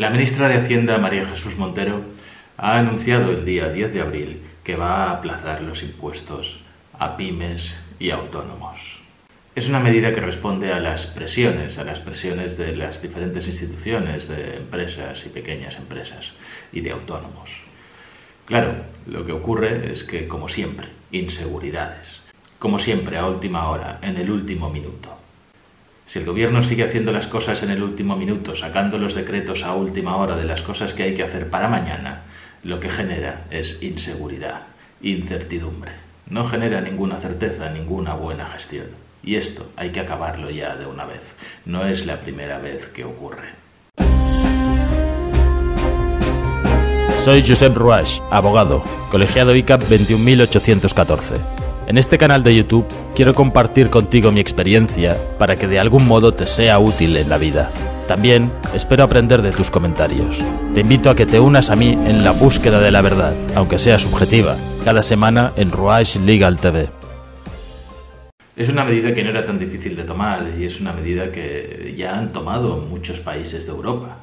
La ministra de Hacienda, María Jesús Montero, ha anunciado el día 10 de abril que va a aplazar los impuestos a pymes y autónomos. Es una medida que responde a las presiones, a las presiones de las diferentes instituciones, de empresas y pequeñas empresas y de autónomos. Claro, lo que ocurre es que, como siempre, inseguridades. Como siempre, a última hora, en el último minuto. Si el gobierno sigue haciendo las cosas en el último minuto, sacando los decretos a última hora de las cosas que hay que hacer para mañana, lo que genera es inseguridad, incertidumbre. No genera ninguna certeza, ninguna buena gestión. Y esto hay que acabarlo ya de una vez. No es la primera vez que ocurre. Soy Josep Ruach, abogado, colegiado ICAP 21814. En este canal de YouTube quiero compartir contigo mi experiencia para que de algún modo te sea útil en la vida. También espero aprender de tus comentarios. Te invito a que te unas a mí en la búsqueda de la verdad, aunque sea subjetiva, cada semana en Ruach Legal TV. Es una medida que no era tan difícil de tomar y es una medida que ya han tomado muchos países de Europa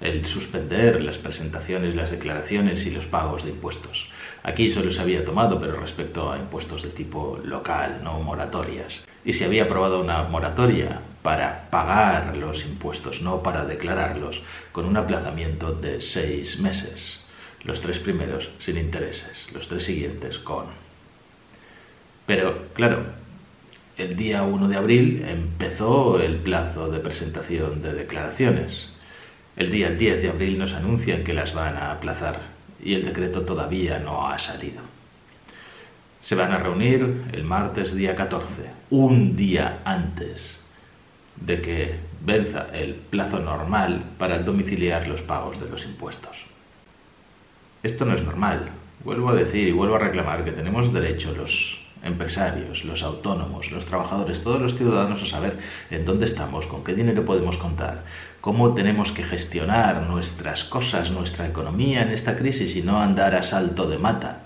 el suspender las presentaciones, las declaraciones y los pagos de impuestos. Aquí solo se había tomado, pero respecto a impuestos de tipo local, no moratorias. Y se había aprobado una moratoria para pagar los impuestos, no para declararlos, con un aplazamiento de seis meses. Los tres primeros sin intereses, los tres siguientes con. Pero, claro, el día 1 de abril empezó el plazo de presentación de declaraciones. El día 10 de abril nos anuncian que las van a aplazar y el decreto todavía no ha salido. Se van a reunir el martes día 14, un día antes de que venza el plazo normal para domiciliar los pagos de los impuestos. Esto no es normal. Vuelvo a decir y vuelvo a reclamar que tenemos derecho los empresarios, los autónomos, los trabajadores, todos los ciudadanos a saber en dónde estamos, con qué dinero podemos contar, cómo tenemos que gestionar nuestras cosas, nuestra economía en esta crisis y no andar a salto de mata,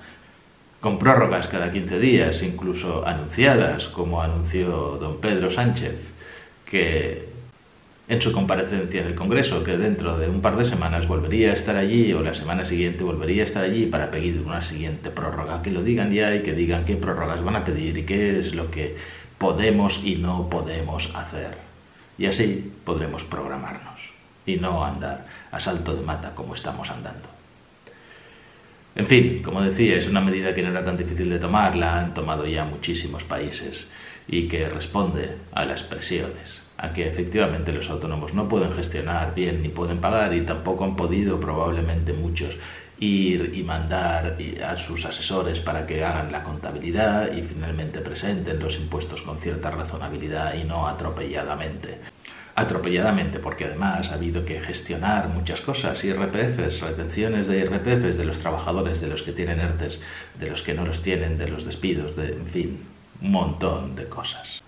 con prórrogas cada 15 días, incluso anunciadas, como anunció don Pedro Sánchez, que en su comparecencia en el Congreso, que dentro de un par de semanas volvería a estar allí o la semana siguiente volvería a estar allí para pedir una siguiente prórroga, que lo digan ya y que digan qué prórrogas van a pedir y qué es lo que podemos y no podemos hacer. Y así podremos programarnos y no andar a salto de mata como estamos andando. En fin, como decía, es una medida que no era tan difícil de tomar, la han tomado ya muchísimos países y que responde a las presiones a que efectivamente los autónomos no pueden gestionar bien ni pueden pagar y tampoco han podido probablemente muchos ir y mandar a sus asesores para que hagan la contabilidad y finalmente presenten los impuestos con cierta razonabilidad y no atropelladamente. Atropelladamente porque además ha habido que gestionar muchas cosas, IRPFs, retenciones de IRPFs de los trabajadores, de los que tienen ERTES, de los que no los tienen, de los despidos, de, en fin, un montón de cosas.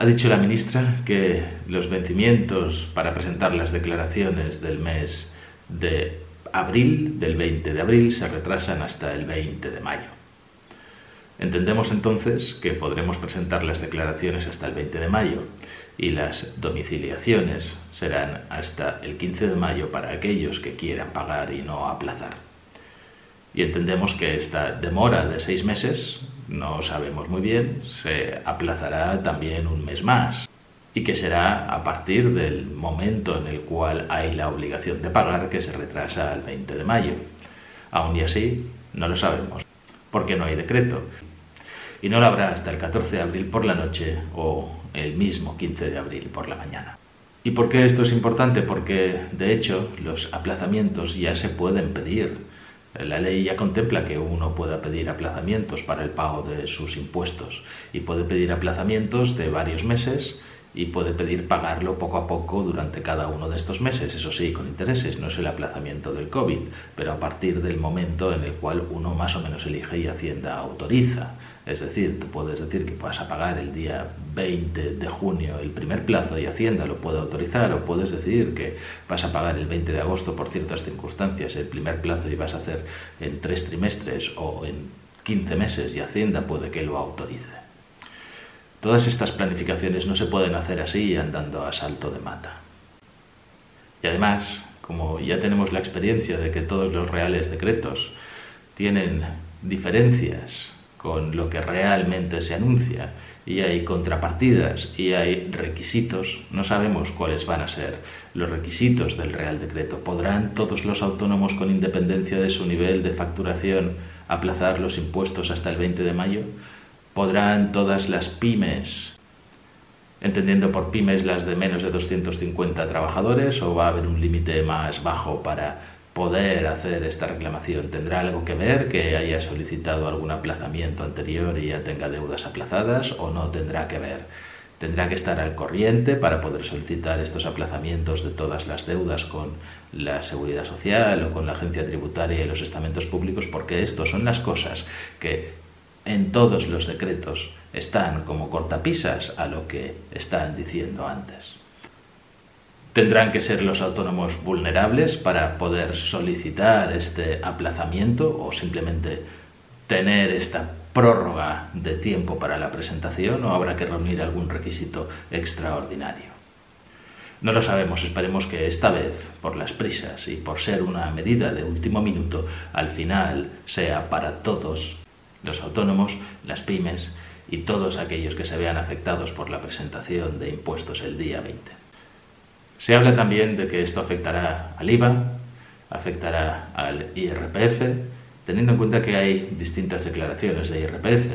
Ha dicho la ministra que los vencimientos para presentar las declaraciones del mes de abril, del 20 de abril, se retrasan hasta el 20 de mayo. Entendemos entonces que podremos presentar las declaraciones hasta el 20 de mayo y las domiciliaciones serán hasta el 15 de mayo para aquellos que quieran pagar y no aplazar. Y entendemos que esta demora de seis meses no sabemos muy bien, se aplazará también un mes más y que será a partir del momento en el cual hay la obligación de pagar que se retrasa al 20 de mayo. Aún y así, no lo sabemos, porque no hay decreto. Y no lo habrá hasta el 14 de abril por la noche o el mismo 15 de abril por la mañana. ¿Y por qué esto es importante? Porque, de hecho, los aplazamientos ya se pueden pedir la ley ya contempla que uno pueda pedir aplazamientos para el pago de sus impuestos y puede pedir aplazamientos de varios meses y puede pedir pagarlo poco a poco durante cada uno de estos meses, eso sí, con intereses, no es el aplazamiento del COVID, pero a partir del momento en el cual uno más o menos elige y Hacienda autoriza. Es decir, tú puedes decir que vas a pagar el día 20 de junio el primer plazo y Hacienda lo puede autorizar, o puedes decir que vas a pagar el 20 de agosto por ciertas circunstancias el primer plazo y vas a hacer en tres trimestres o en 15 meses y Hacienda puede que lo autorice. Todas estas planificaciones no se pueden hacer así andando a salto de mata. Y además, como ya tenemos la experiencia de que todos los reales decretos tienen diferencias con lo que realmente se anuncia y hay contrapartidas y hay requisitos, no sabemos cuáles van a ser los requisitos del Real Decreto. ¿Podrán todos los autónomos con independencia de su nivel de facturación aplazar los impuestos hasta el 20 de mayo? ¿Podrán todas las pymes, entendiendo por pymes las de menos de 250 trabajadores, o va a haber un límite más bajo para poder hacer esta reclamación? ¿Tendrá algo que ver que haya solicitado algún aplazamiento anterior y ya tenga deudas aplazadas o no tendrá que ver? Tendrá que estar al corriente para poder solicitar estos aplazamientos de todas las deudas con la seguridad social o con la agencia tributaria y los estamentos públicos porque estos son las cosas que en todos los decretos están como cortapisas a lo que están diciendo antes. Tendrán que ser los autónomos vulnerables para poder solicitar este aplazamiento o simplemente tener esta prórroga de tiempo para la presentación o habrá que reunir algún requisito extraordinario. No lo sabemos, esperemos que esta vez, por las prisas y por ser una medida de último minuto, al final sea para todos los autónomos, las pymes y todos aquellos que se vean afectados por la presentación de impuestos el día 20. Se habla también de que esto afectará al IVA, afectará al IRPF, teniendo en cuenta que hay distintas declaraciones de IRPF.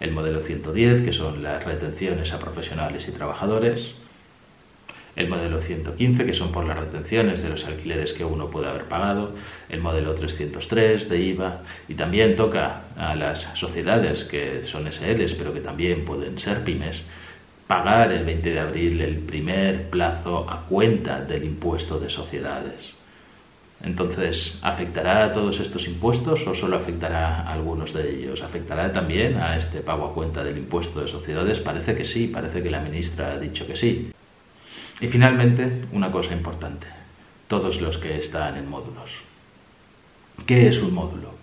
El modelo 110, que son las retenciones a profesionales y trabajadores, el modelo 115, que son por las retenciones de los alquileres que uno puede haber pagado, el modelo 303 de IVA, y también toca a las sociedades que son SLs, pero que también pueden ser pymes, pagar el 20 de abril el primer plazo a cuenta del impuesto de sociedades. Entonces, ¿afectará a todos estos impuestos o solo afectará a algunos de ellos? ¿Afectará también a este pago a cuenta del impuesto de sociedades? Parece que sí, parece que la ministra ha dicho que sí. Y finalmente, una cosa importante, todos los que están en módulos. ¿Qué es un módulo?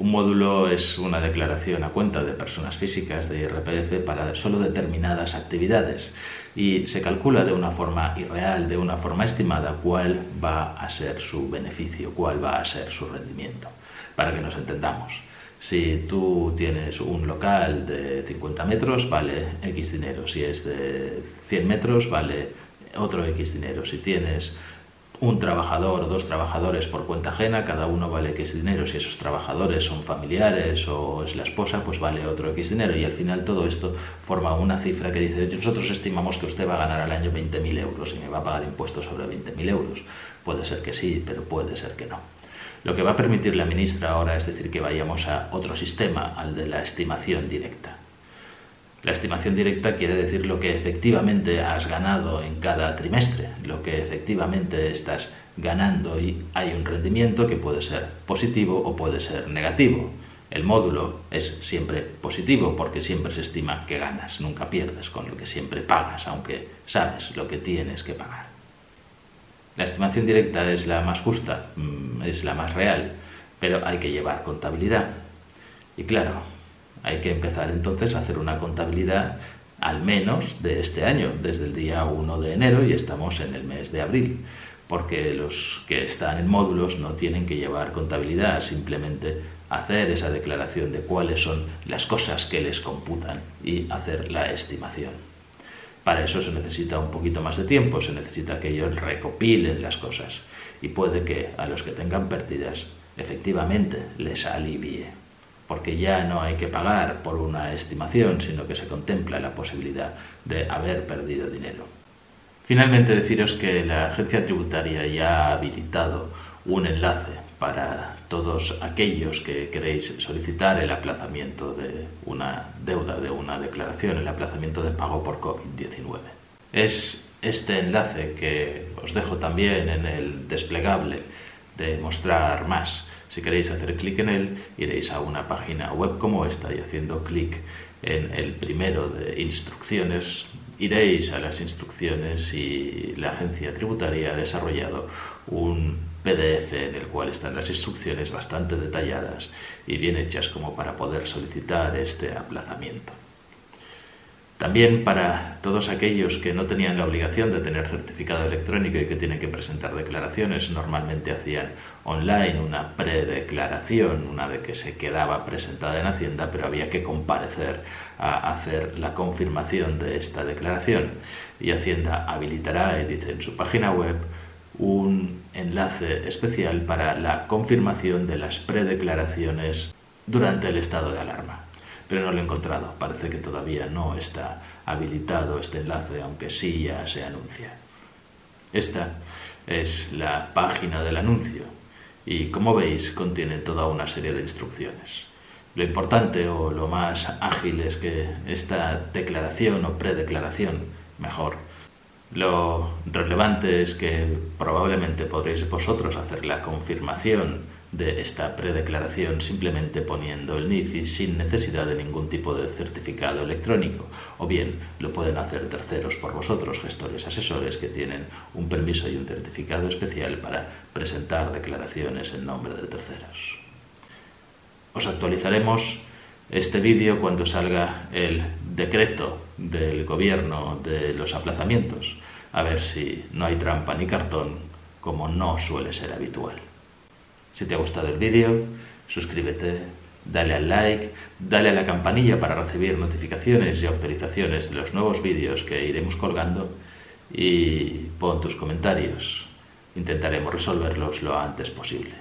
Un módulo es una declaración a cuenta de personas físicas de IRPF para solo determinadas actividades y se calcula de una forma irreal, de una forma estimada, cuál va a ser su beneficio, cuál va a ser su rendimiento, para que nos entendamos. Si tú tienes un local de 50 metros, vale X dinero. Si es de 100 metros, vale otro X dinero. Si tienes un trabajador o dos trabajadores por cuenta ajena, cada uno vale X dinero. Si esos trabajadores son familiares o es la esposa, pues vale otro X dinero. Y al final todo esto forma una cifra que dice, nosotros estimamos que usted va a ganar al año 20.000 euros y me va a pagar impuestos sobre 20.000 euros. Puede ser que sí, pero puede ser que no. Lo que va a permitir la ministra ahora es decir que vayamos a otro sistema, al de la estimación directa. La estimación directa quiere decir lo que efectivamente has ganado en cada trimestre, lo que efectivamente estás ganando y hay un rendimiento que puede ser positivo o puede ser negativo. El módulo es siempre positivo porque siempre se estima que ganas, nunca pierdes con lo que siempre pagas, aunque sabes lo que tienes que pagar. La estimación directa es la más justa, mm, es la más real, pero hay que llevar contabilidad. Y claro, hay que empezar entonces a hacer una contabilidad al menos de este año, desde el día 1 de enero y estamos en el mes de abril, porque los que están en módulos no tienen que llevar contabilidad, simplemente hacer esa declaración de cuáles son las cosas que les computan y hacer la estimación. Para eso se necesita un poquito más de tiempo, se necesita que ellos recopilen las cosas y puede que a los que tengan pérdidas efectivamente les alivie porque ya no hay que pagar por una estimación, sino que se contempla la posibilidad de haber perdido dinero. Finalmente deciros que la agencia tributaria ya ha habilitado un enlace para todos aquellos que queréis solicitar el aplazamiento de una deuda, de una declaración, el aplazamiento de pago por COVID-19. Es este enlace que os dejo también en el desplegable de mostrar más si queréis hacer clic en él, iréis a una página web como esta y haciendo clic en el primero de instrucciones, iréis a las instrucciones y la agencia tributaria ha desarrollado un PDF en el cual están las instrucciones bastante detalladas y bien hechas como para poder solicitar este aplazamiento. También para todos aquellos que no tenían la obligación de tener certificado electrónico y que tienen que presentar declaraciones, normalmente hacían online una predeclaración, una de que se quedaba presentada en Hacienda, pero había que comparecer a hacer la confirmación de esta declaración. Y Hacienda habilitará, dice en su página web, un enlace especial para la confirmación de las predeclaraciones durante el estado de alarma pero no lo he encontrado. Parece que todavía no está habilitado este enlace, aunque sí ya se anuncia. Esta es la página del anuncio y como veis contiene toda una serie de instrucciones. Lo importante o lo más ágil es que esta declaración o predeclaración, mejor, lo relevante es que probablemente podréis vosotros hacer la confirmación de esta predeclaración simplemente poniendo el NIFI sin necesidad de ningún tipo de certificado electrónico, o bien lo pueden hacer terceros por vosotros, gestores asesores que tienen un permiso y un certificado especial para presentar declaraciones en nombre de terceros. Os actualizaremos este vídeo cuando salga el decreto del gobierno de los aplazamientos, a ver si no hay trampa ni cartón como no suele ser habitual. Si te ha gustado el vídeo, suscríbete, dale al like, dale a la campanilla para recibir notificaciones y autorizaciones de los nuevos vídeos que iremos colgando y pon tus comentarios. Intentaremos resolverlos lo antes posible.